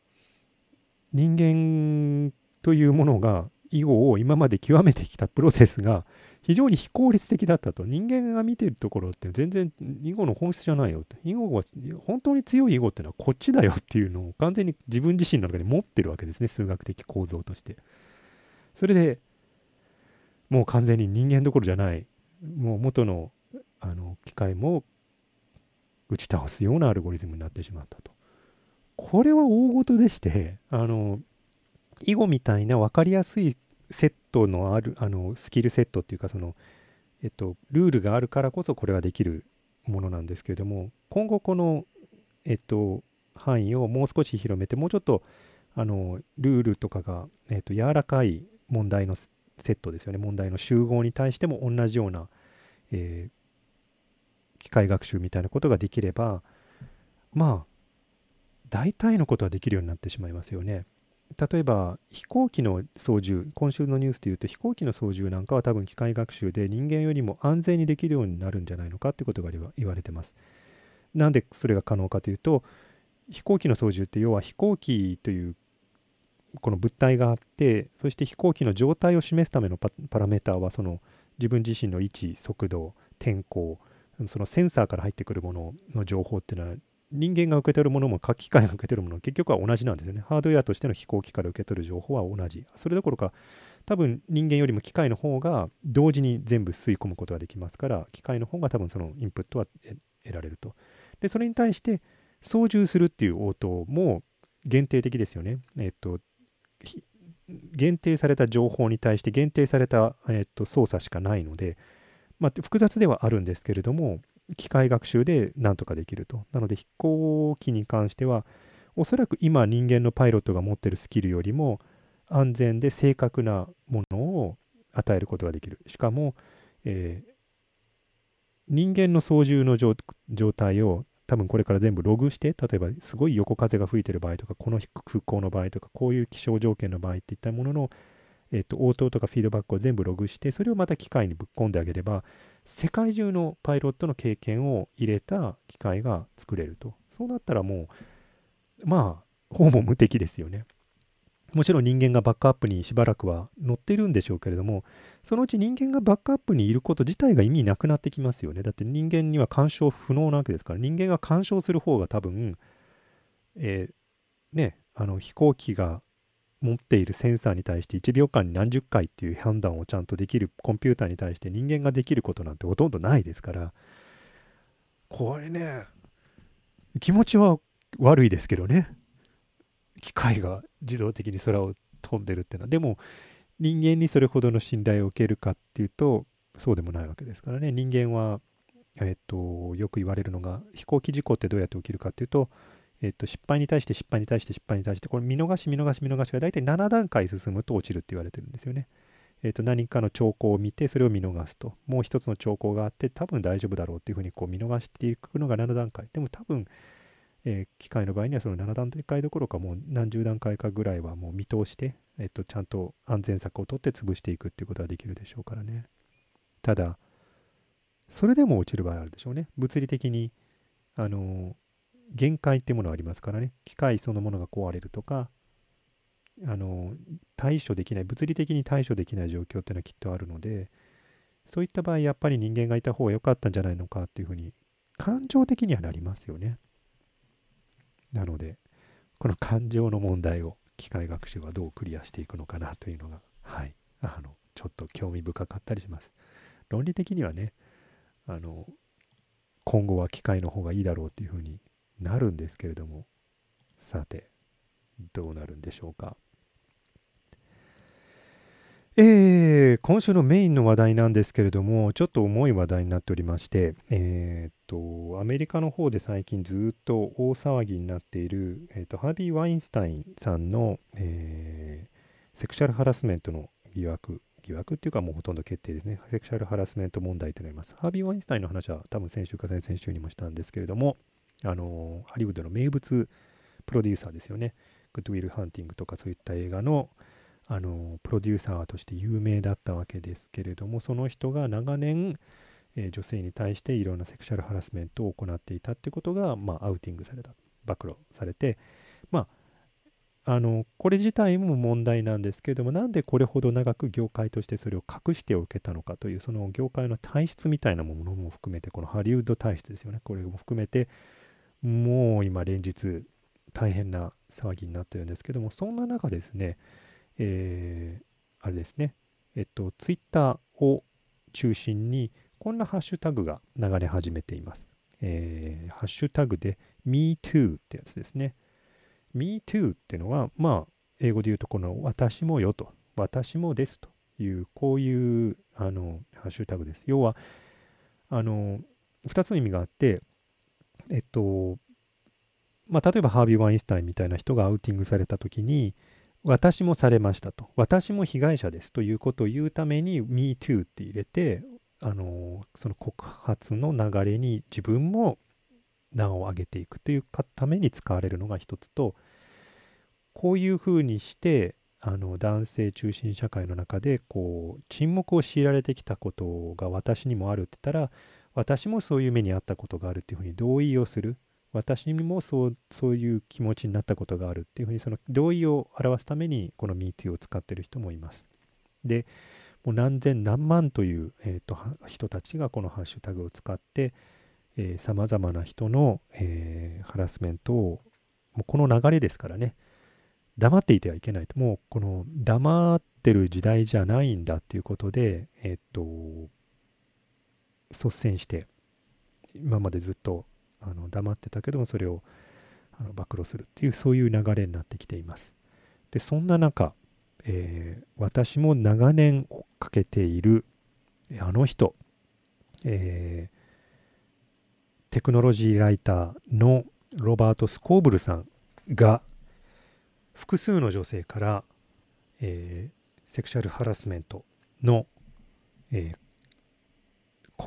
人間というものが囲碁を今まで極めてきたプロセスが非常に非効率的だったと。人間が見てるところって全然囲碁の本質じゃないよと囲碁は本当に強い囲碁っていうのはこっちだよっていうのを完全に自分自身の中に持ってるわけですね。数学的構造として。それでもう完全に人間どころじゃない。もう元のあの機械も打ち倒すようなアルゴリズムになってしまったと。これは大事でしてあの囲碁みたいな分かりやすいセットのあるあのスキルセットっていうかそのえっとルールがあるからこそこれはできるものなんですけれども今後このえっと範囲をもう少し広めてもうちょっとあのルールとかが、えっと、柔らかい問題のセットですよね問題の集合に対しても同じような、えー、機械学習みたいなことができればまあ大体のことはできるようになってしまいますよね。例えば飛行機の操縦今週のニュースでいうと飛行機の操縦なんかは多分機械学習で人間よりも安全にできるようになるんじゃないのかってことが言われてます。なんでそれが可能かというと飛行機の操縦って要は飛行機というこの物体があってそして飛行機の状態を示すためのパラメーターはその自分自身の位置速度天候そのセンサーから入ってくるものの情報っていうのは人間が受け取るものも機械が受け取るもの結局は同じなんですよね。ハードウェアとしての飛行機から受け取る情報は同じ。それどころか多分人間よりも機械の方が同時に全部吸い込むことができますから機械の方が多分そのインプットは得られると。でそれに対して操縦するっていう応答も限定的ですよね。えっと限定された情報に対して限定された、えっと操作しかないので、まあ、複雑ではあるんですけれども機械学習でなんとかできると。なので飛行機に関してはおそらく今人間のパイロットが持ってるスキルよりも安全で正確なものを与えることができる。しかも、え人間の操縦の状態を多分これから全部ログして例えばすごい横風が吹いてる場合とかこの空港の場合とかこういう気象条件の場合っていったものの、えっと、応答とかフィードバックを全部ログしてそれをまた機械にぶっ込んであげれば世界中のパイロットの経験を入れた機械が作れるとそうなったらもうまあほぼ無敵ですよねもちろん人間がバックアップにしばらくは乗ってるんでしょうけれども、そのうち人間がバックアップにいること自体が意味なくなってきますよね。だって人間には干渉不能なわけですから、人間が干渉する方が多分、えー、ね、あの飛行機が持っているセンサーに対して1秒間に何十回っていう判断をちゃんとできるコンピューターに対して人間ができることなんてほとんどないですから、これね、気持ちは悪いですけどね。機械が自動的に空を飛んでるっていうのはでも人間にそれほどの信頼を受けるかっていうとそうでもないわけですからね人間は、えっと、よく言われるのが飛行機事故ってどうやって起きるかっていうと、えっと、失敗に対して失敗に対して失敗に対してこれ見逃し見逃し見逃しが大体7段階進むと落ちるって言われてるんですよね。えー、と何かの兆候を見てそれを見逃すともう一つの兆候があって多分大丈夫だろうっていうふうにこう見逃していくのが7段階でも多分えー、機械の場合にはその7段階どころかもう何十段階かぐらいはもう見通して、えっと、ちゃんと安全策をとって潰していくっていうことができるでしょうからね。ただ、それでも落ちる場合あるでしょうね。物理的に、あの限界っていうものがありますからね。機械そのものが壊れるとか、あの対処できない、物理的に対処できない状況っていうのはきっとあるので、そういった場合、やっぱり人間がいた方が良かったんじゃないのかっていうふうに、感情的にはなりますよね。なので、この感情の問題を機械学習はどうクリアしていくのかなというのが、はい、あの、ちょっと興味深かったりします。論理的にはね、あの、今後は機械の方がいいだろうっていうふうになるんですけれども、さて、どうなるんでしょうか。えー、今週のメインの話題なんですけれども、ちょっと重い話題になっておりまして、えー、っと、アメリカの方で最近ずっと大騒ぎになっている、えー、っと、ハービー・ワインスタインさんの、えー、セクシャルハラスメントの疑惑、疑惑っていうかもうほとんど決定ですね。セクシャルハラスメント問題となります。ハービー・ワインスタインの話は多分先週か先々週にもしたんですけれども、あのハリウッドの名物プロデューサーですよね。グッドウィル・ハンティングとかそういった映画の、あのプロデューサーとして有名だったわけですけれどもその人が長年、えー、女性に対していろんなセクシャルハラスメントを行っていたってことが、まあ、アウティングされた暴露されてまああのこれ自体も問題なんですけれどもなんでこれほど長く業界としてそれを隠しておけたのかというその業界の体質みたいなものも含めてこのハリウッド体質ですよねこれも含めてもう今連日大変な騒ぎになってるんですけどもそんな中ですねえー、あれですね、えっと、ツイッターを中心に、こんなハッシュタグが流れ始めています。えー、ハッシュタグで MeToo ってやつですね。MeToo ってのは、まあ、英語で言うと、この私もよと、私もですという、こういうあのハッシュタグです。要は、あの、2つの意味があって、えっと、まあ、例えばハービー・ワインスタインみたいな人がアウティングされたときに、私もされましたと。私も被害者ですということを言うために MeToo って入れて、あのその告発の流れに自分も名を上げていくというために使われるのが一つと、こういうふうにしてあの男性中心社会の中でこう沈黙を強いられてきたことが私にもあるって言ったら私もそういう目に遭ったことがあるっていうふうに同意をする。私にもそうそういう気持ちになったことがあるっていうふうにその同意を表すためにこの MeToo を使ってる人もいます。でもう何千何万という、えーと、人たちがこのハッシュタグを使ってさまざまな人の、えー、ハラスメントをもうこの流れですからね。黙っていてはいけないと。もうこの黙ってる時代じゃないんだっていうことでえっ、ー、と率先して今までずっとあの黙ってたけどもそれをあの暴露するっていうそういう流れになってきています。でそんな中、えー、私も長年追っかけているあの人、えー、テクノロジーライターのロバート・スコーブルさんが複数の女性から、えー、セクシャルハラスメントの、えー、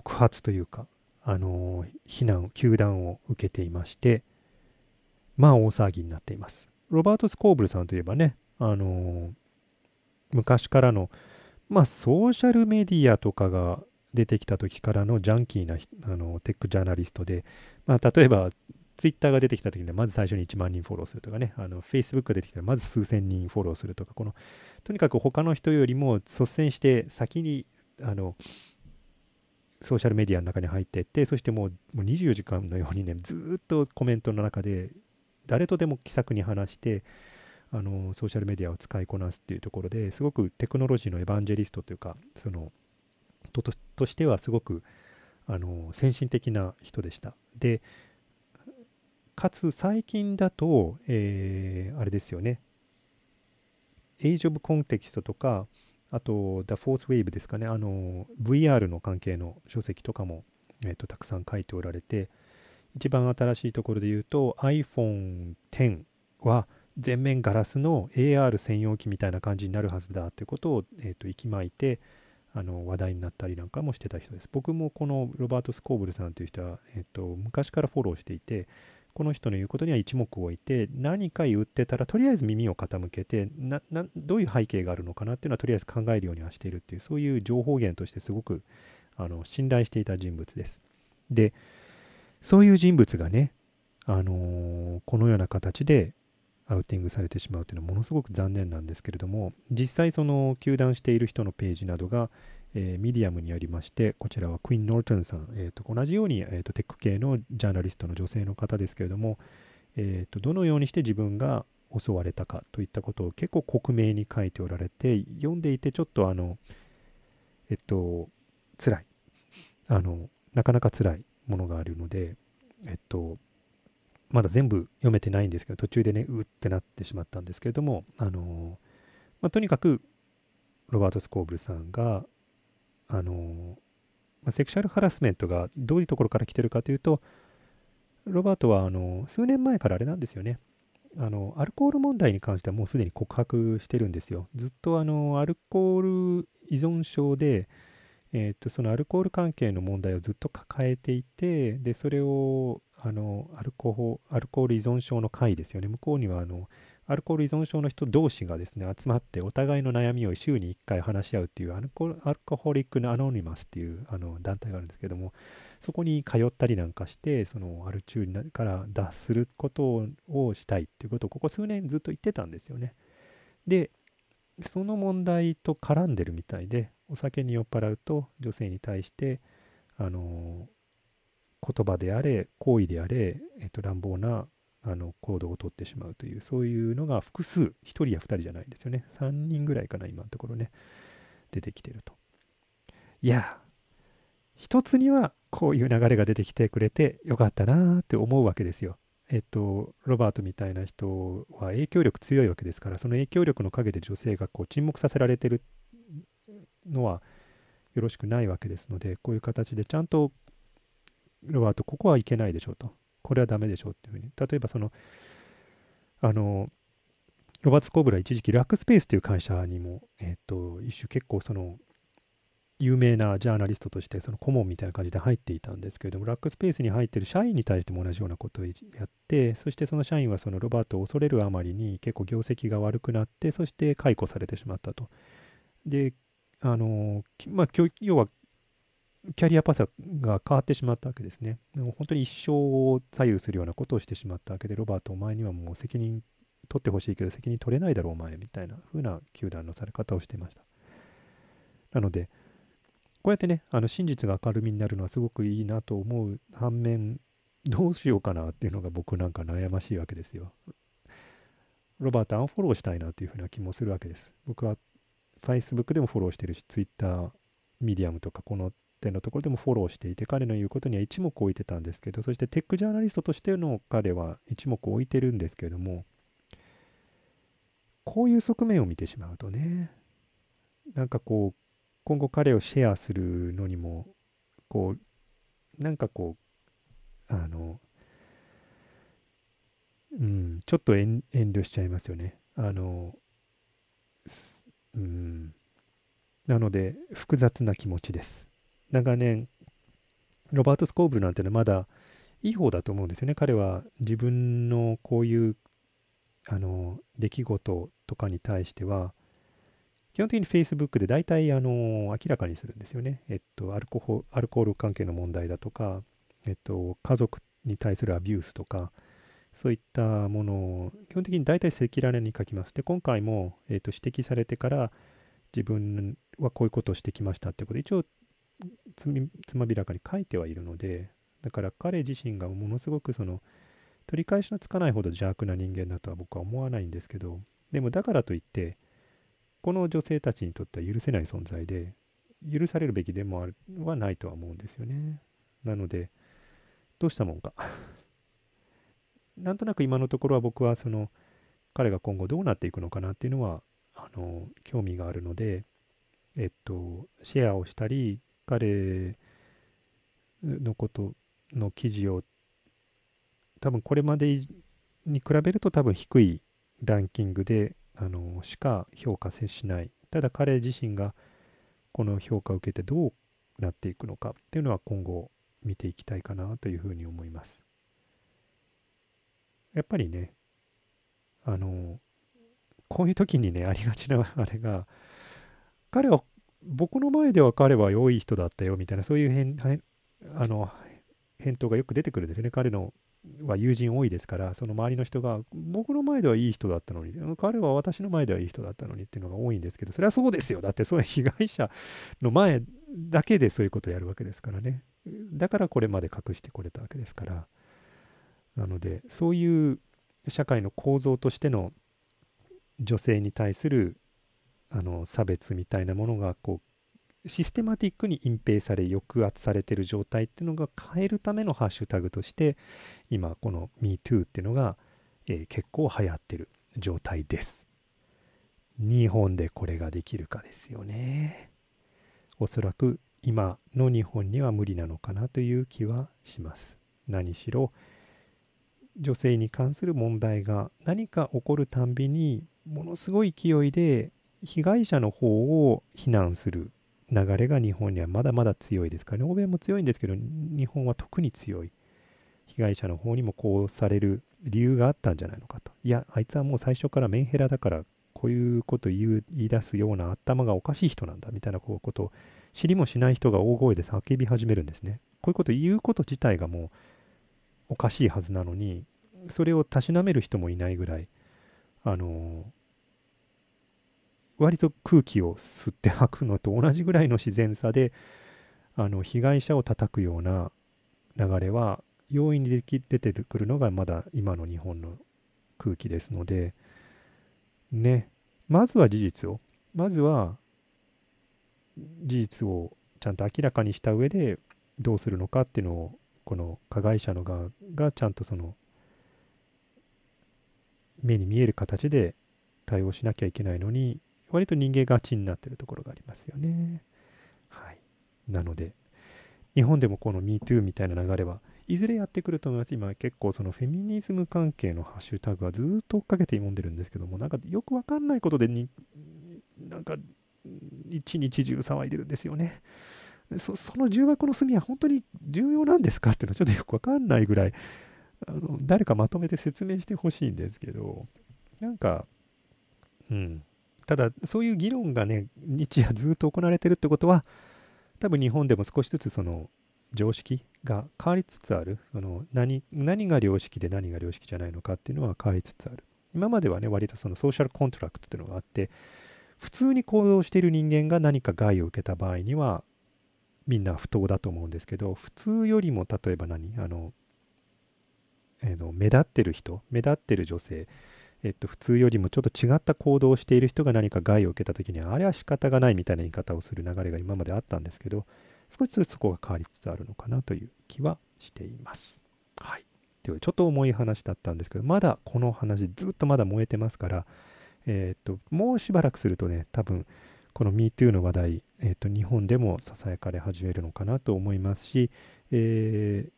告発というかあの非難、糾弾を受けていまして、まあ大騒ぎになっています。ロバート・スコーブルさんといえばね、あの昔からの、まあソーシャルメディアとかが出てきた時からのジャンキーなあのテックジャーナリストで、まあ、例えばツイッターが出てきた時にはまず最初に1万人フォローするとかね、あの Facebook が出てきたらまず数千人フォローするとか、このとにかく他の人よりも率先して先にあのソーシャルメディアの中に入っていって、そしてもうもう24時間のようにね、ずっとコメントの中で誰とでも気さくに話して、あのソーシャルメディアを使いこなすっていうところですごくテクノロジーのエヴァンジェリストというかそのととしてはすごくあの先進的な人でした。でかつ最近だと、えー、あれですよね Age of Context とかあと The Fourth Wave ですかねあの VR の関係の書籍とかも、えーと、たくさん書いておられて一番新しいところで言うと iPhone X は全面ガラスの AR 専用機みたいな感じになるはずだということを、えーと、息巻いてあの話題になったりなんかもしてた人です。僕もこのロバート・スコーブルさんという人は、えーと、昔からフォローしていてこの人の言うことには一目置いて何か言ってたらとりあえず耳を傾けてなどういう背景があるのかなっていうのはとりあえず考えるようにはしているっていうそういう情報源としてすごくあの信頼していた人物です。でそういう人物がね、あのー、このような形でアウティングされてしまうというのはものすごく残念なんですけれども実際その糾弾している人のページなどが、えー、ミディアムにありましてこちらはクイン・ノートンさん、えーと、同じように、えーと、テック系のジャーナリストの女性の方ですけれども、えーと、どのようにして自分が襲われたかといったことを結構克明に書いておられて読んでいてちょっとあのえっと辛い。あのなかなか辛いものがあるのでえっとまだ全部読めてないんですけど、途中でね、うってなってしまったんですけれども、あのまあ、とにかく、ロバート・スコーブルさんが、あの、セクシャルハラスメントがどういうところから来てるかというと、ロバートはあの数年前からあれなんですよね。あのアルコール問題に関してはもうすでに告白してるんですよ。ずっとあのアルコール依存症で、えー、とそのアルコール関係の問題をずっと抱えていてでそれをあのアルコアルコール依存症の会ですよね向こうにはあのアルコール依存症の人同士がですね集まってお互いの悩みを週に1回話し合うっていうアルコアルコホリックのアノニマスっていうあの団体があるんですけどもそこに通ったりなんかしてそのアル中から脱することをしたいっていうことをここ数年ずっと言ってたんですよね。でその問題と絡んでるみたいでお酒に酔っ払うと女性に対してあの言葉であれ行為であれ、えっと、乱暴なあの行動をとってしまうというそういうのが複数1人や2人じゃないですよね。3人ぐらいかな今のところね。出てきてると。いや一つにはこういう流れが出てきてくれてよかったなって思うわけですよ。えっとロバートみたいな人は影響力強いわけですからその影響力の陰で女性がこう沈黙させられてるのはよろしくないわけですのでこういう形でちゃんとロバート、ここはいけないでしょうと。これはダメでしょうっていうふうに。例えばその、あの、ロバート・スコブラ一時期ラックスペースという会社にも、えっ、と、一種結構その、有名なジャーナリストとしてその顧問みたいな感じで入っていたんですけれどもラックスペースに入ってる社員に対しても同じようなことをやってそしてその社員はそのロバートを恐れるあまりに結構業績が悪くなってそして解雇されてしまったとであのまあ要はキャリアパスが変わってしまったわけですね。も本当に一生を左右するようなことをしてしまったわけで、ロバート、お前にはもう責任取ってほしいけど、責任取れないだろう、お前、みたいな風な球団のされ方をしていました。なので、こうやってね、あの真実が明るみになるのはすごくいいなと思う反面、どうしようかなっていうのが僕なんか悩ましいわけですよ。ロバート、アンフォローしたいなというふうな気もするわけです。僕は Facebook でもフォローしてるし、Twitter、 Medium とか、この点のところでもフォローしていて、彼の言うことには一目置いてたんですけど、そしてテックジャーナリストとしての彼は一目置いてるんですけども、こういう側面を見てしまうとね、なんかこう、今後彼をシェアするのにも、こう、なんかこう、あの、うん、ちょっと遠慮しちゃいますよね。あの、うん、なので、複雑な気持ちです。長年ロバート・スコーブルなんてのはまだいい方だと思うんですよね。彼は自分のこういうあの出来事とかに対しては基本的に Facebook で大体あの明らかにするんですよね。えっとアルコホアルコール関係の問題だとか、えっと、家族に対するアビュースとかそういったものを基本的に大体赤裸々に書きます。で今回も、えっと、指摘されてから自分はこういうことをしてきましたってことで一応つまびらかに書いてはいるのでだから彼自身がものすごくその取り返しのつかないほど邪悪な人間だとは僕は思わないんですけどでもだからといってこの女性たちにとっては許せない存在で許されるべきでもあるはないとは思うんですよね。なのでどうしたもんか。[laughs] なんとなく今のところは僕はその彼が今後どうなっていくのかなっていうのはあの興味があるのでえっとシェアをしたり彼のことの記事を多分これまでに比べると多分低いランキングであのしか評価せしないただ彼自身がこの評価を受けてどうなっていくのかっていうのは今後見ていきたいかなというふうに思いますやっぱりねあのこういう時にねありがちなあれが彼は僕の前では彼は良い人だったよみたいなそういう変あの返答がよく出てくるんですよね。彼のは友人多いですからその周りの人が僕の前ではいい人だったのに彼は私の前ではいい人だったのにっていうのが多いんですけどそれはそうですよ。だってそういう被害者の前だけでそういうことをやるわけですからね。だからこれまで隠してこれたわけですから。なのでそういう社会の構造としての女性に対するあの差別みたいなものがこうシステマティックに隠蔽され抑圧されてる状態っていうのが変えるためのハッシュタグとして今この MeToo っていうのが、えー、結構流行ってる状態です。日本でこれができるかですよね。おそらく今の日本には無理なのかなという気はします。何しろ女性に関する問題が何か起こるたんびにものすごい勢いで被害者の方を非難する流れが日本にはまだまだ強いですからね。欧米も強いんですけど日本は特に強い。被害者の方にもこうされる理由があったんじゃないのかと。いやあいつはもう最初からメンヘラだからこういうこと言い出すような頭がおかしい人なんだみたいなこうことを知りもしない人が大声で叫び始めるんですね。こういうこと言うこと自体がもうおかしいはずなのにそれをたしなめる人もいないぐらいあの割と空気を吸って吐くのと同じぐらいの自然さであの被害者を叩くような流れは容易に出てくるのがまだ今の日本の空気ですのでね。まずは事実を。まずは事実をちゃんと明らかにした上でどうするのかっていうのをこの加害者の側がちゃんとその目に見える形で対応しなきゃいけないのに割と人間がちになってるところがありますよね。はい。なので、日本でもこの MeToo みたいな流れはいずれやってくると思います。今結構そのフェミニズム関係のハッシュタグはずっと追っかけて読んでるんですけども、なんかよくわかんないことでに、なんか一日中騒いでるんですよね。そその重箱の隅は本当に重要なんですかっていうのはちょっとよくわかんないぐらい、あの誰かまとめて説明してほしいんですけど、なんか、うん、ただそういう議論がね日夜ずっと行われてるってことは多分日本でも少しずつその常識が変わりつつある。その何何が良識で何が良識じゃないのかっていうのは変わりつつある。今まではね割とその social contract っていうのがあって普通に行動している人間が何か害を受けた場合にはみんな不当だと思うんですけど普通よりも例えば何あの、えー、の目立ってる人目立ってる女性えっと、普通よりもちょっと違った行動をしている人が何か害を受けた時にあれは仕方がないみたいな言い方をする流れが今まであったんですけど少しずつそこが変わりつつあるのかなという気はしています。はい。というちょっと重い話だったんですけどまだこの話ずっとまだ燃えてますからえっともうしばらくするとね多分この MeToo の話題、えっと日本でも囁かれ始めるのかなと思いますし、え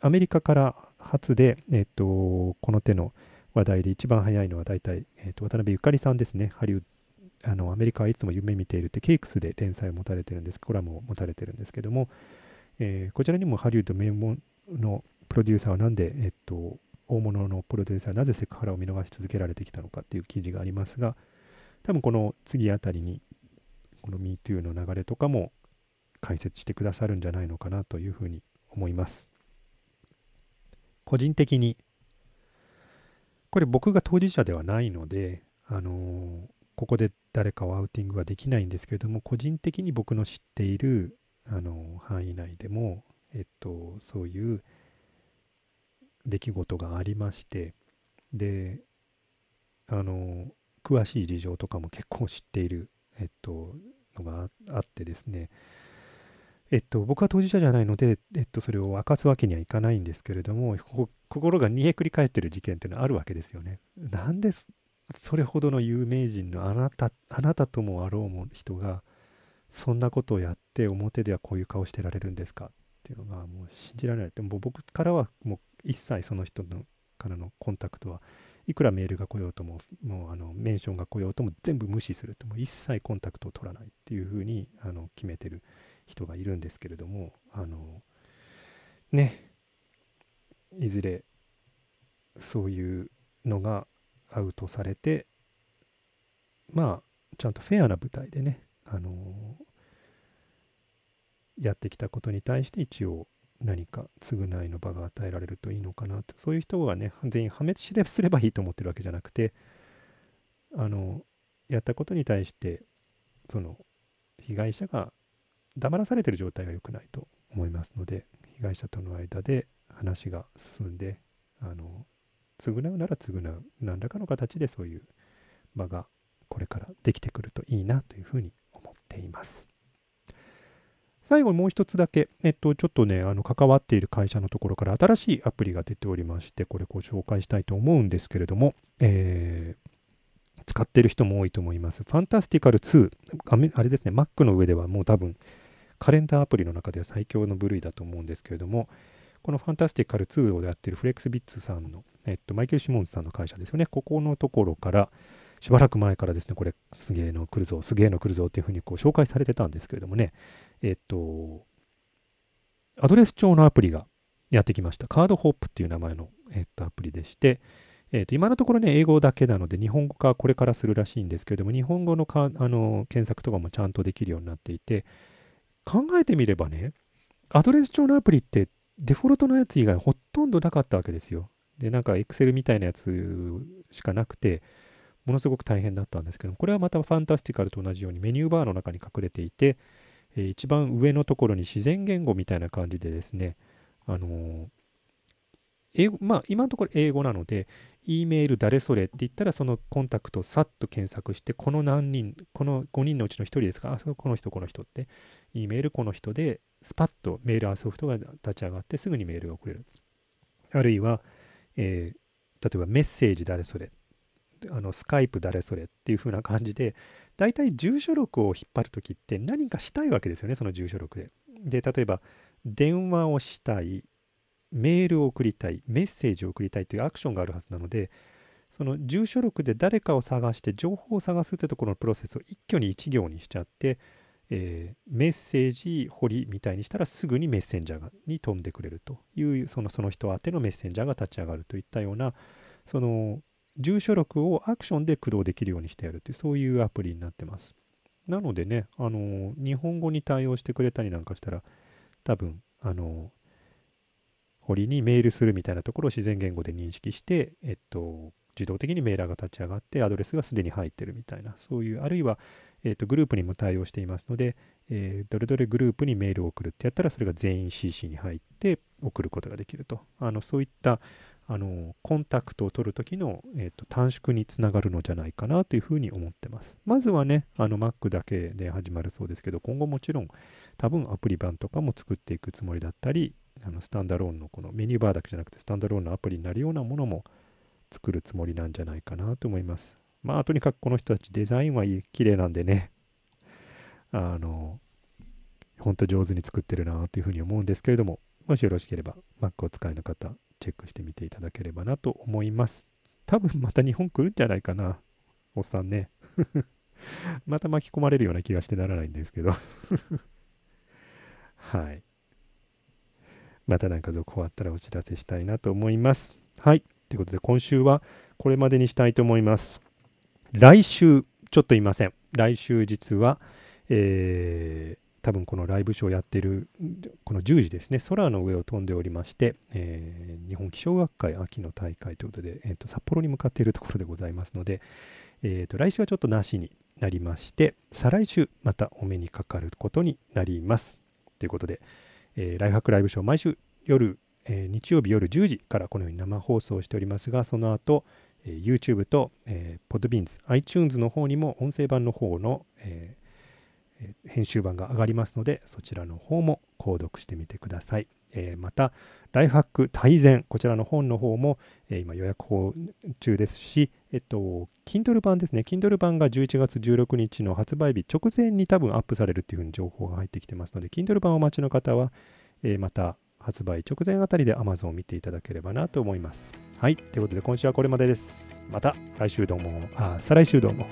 ー、アメリカから初で、えっとこの手の話題で一番早いのは大体、えーと、渡辺ゆかりさんですね。ハリウッあのアメリカはいつも夢見ているってケイクスで連載を持たれてるんです、コラムを持たれてるんですけども、えー、こちらにもハリウッド名門のプロデューサーはなんで、えっと、大物のプロデューサーはなぜセクハラを見逃し続けられてきたのかっていう記事がありますが、多分この次あたりに、この MeToo の流れとかも解説してくださるんじゃないのかなというふうに思います。個人的に、これ僕が当事者ではないので、あのー、ここで誰かをアウティングはできないんですけれども、個人的に僕の知っている、あのー、範囲内でも、えっと、そういう出来事がありまして、で、あのー、詳しい事情とかも結構知っている、えっと、のがあってですね、えっと、僕は当事者じゃないので、えっと、それを明かすわけにはいかないんですけれども、心が煮えくり返ってる事件っていうのはあるわけですよね。なんでそれほどの有名人のあなた、あなたともあろうも人が、そんなことをやって表ではこういう顔してられるんですかっていうのがもう信じられない。でも僕からはもう一切その人のからのコンタクトはいくらメールが来ようとも、もうあのメンションが来ようとも全部無視すると、もう一切コンタクトを取らないっていうふうにあの決めてる人がいるんですけれどもあのねいずれそういうのがアウトされてまあちゃんとフェアな舞台でねあのやってきたことに対して一応何か償いの場が与えられるといいのかなと。そういう人はね全員破滅すればいいと思ってるわけじゃなくてあのやったことに対してその被害者が黙らされてる状態が良くないと思いますので被害者との間で話が進んであの償うなら償う何らかの形でそういう場がこれからできてくるといいなというふうに思っています。最後にもう一つだけ、えっと、ちょっとね、あの関わっている会社のところから新しいアプリが出ておりまして、これご紹介したいと思うんですけれども、えー、使ってる人も多いと思います。ファンタスティカル2、あれですね、Mac の上ではもう多分カレンダーアプリの中では最強の部類だと思うんですけれども、このファンタスティカル2をやっているフレックスビッツさんの、えっと、マイケル・シモンズさんの会社ですよね。ここのところから、しばらく前からですね、これ、すげえの来るぞ、すげえの来るぞっていうふうにこう紹介されてたんですけれどもね、えっと、アドレス帳のアプリがやってきました。カードホップっていう名前の、えっと、アプリでして、えっと、今のところね、英語だけなので、日本語化これからするらしいんですけれども、日本語のかあの検索とかもちゃんとできるようになっていて、考えてみればね、アドレス帳のアプリってデフォルトのやつ以外ほとんどなかったわけですよ。で、なんか Excel みたいなやつしかなくて、ものすごく大変だったんですけどこれはまたファンタスティカルと同じようにメニューバーの中に隠れていて、えー、一番上のところに自然言語みたいな感じでですね、あのー、英語、まあ今のところ英語なので、E メール誰それって言ったらそのコンタクトをさっと検索して、この何人、この5人のうちの1人ですか、あ、この人、この人って、E メールこの人で、スパッとメールアソフトが立ち上がってすぐにメールが送れる。あるいは、えー、例えばメッセージ誰それ、あのスカイプ誰それっていう風な感じで、大体住所録を引っ張るときって何かしたいわけですよね、その住所録で。で、例えば電話をしたい、メールを送りたい、メッセージを送りたいというアクションがあるはずなので、その住所録で誰かを探して情報を探すってところのプロセスを一挙に一行にしちゃって、えー、メッセージ掘りみたいにしたらすぐにメッセンジャーに飛んでくれるというそのその人宛てのメッセンジャーが立ち上がるといったようなその住所録をアクションで駆動できるようにしてやるというそういうアプリになってます。なのでね、あの日本語に対応してくれたりなんかしたら多分あの堀にメールするみたいなところを自然言語で認識して、えっと、自動的にメーラーが立ち上がってアドレスがすでに入ってるみたいなそういうあるいはえーと、グループにも対応していますので、えー、どれどれグループにメールを送るってやったらそれが全員 CC に入って送ることができるとあのそういったあのコンタクトを取るときの、えーと、短縮につながるのじゃないかなというふうに思ってます。まずはね、あの Mac だけで始まるそうですけど、今後もちろん多分アプリ版とかも作っていくつもりだったり、あのスタンダローンのこのメニューバーだけじゃなくてスタンダローンのアプリになるようなものも作るつもりなんじゃないかなと思います。まあ、とにかくこの人たちデザインは、綺麗なんでね、あの、ほんと上手に作ってるなというふうに思うんですけれども、もしよろしければ Mac を使いの方、チェックしてみていただければなと思います。多分また日本来るんじゃないかな。おっさんね。[laughs] また巻き込まれるような気がしてならないんですけど [laughs] はい。また何か続報あったらお知らせしたいなと思います。はい。ということで今週はこれまでにしたいと思います。来週、ちょっといません。来週実は、えー、多分このライブショーやってるこの10時ですね空の上を飛んでおりまして、えー、日本気象学会秋の大会ということで、えー、と札幌に向かっているところでございますので、えー、と来週はちょっとなしになりまして再来週またお目にかかることになりますということで、えー、ライフハックライブショー毎週夜、えー、日曜日夜10時からこのように生放送しておりますがその後、えー、YouTube と、えー、Podbeans、iTunes の方にも音声版の方の、えー編集版が上がりますので、そちらの方も購読してみてください。えー、また、ライフハック大全、こちらの本の方も、えー、今予約法中ですし、えっと、Kindle 版ですね。Kindle 版が11月16日の発売日直前に多分アップされるっていうふうに情報が入ってきてますので、Kindle 版をお待ちの方は、えー、また発売直前あたりで Amazon を見ていただければなと思います。はい。ということで今週はこれまでです。また来週どうも。あ、再来週どうも。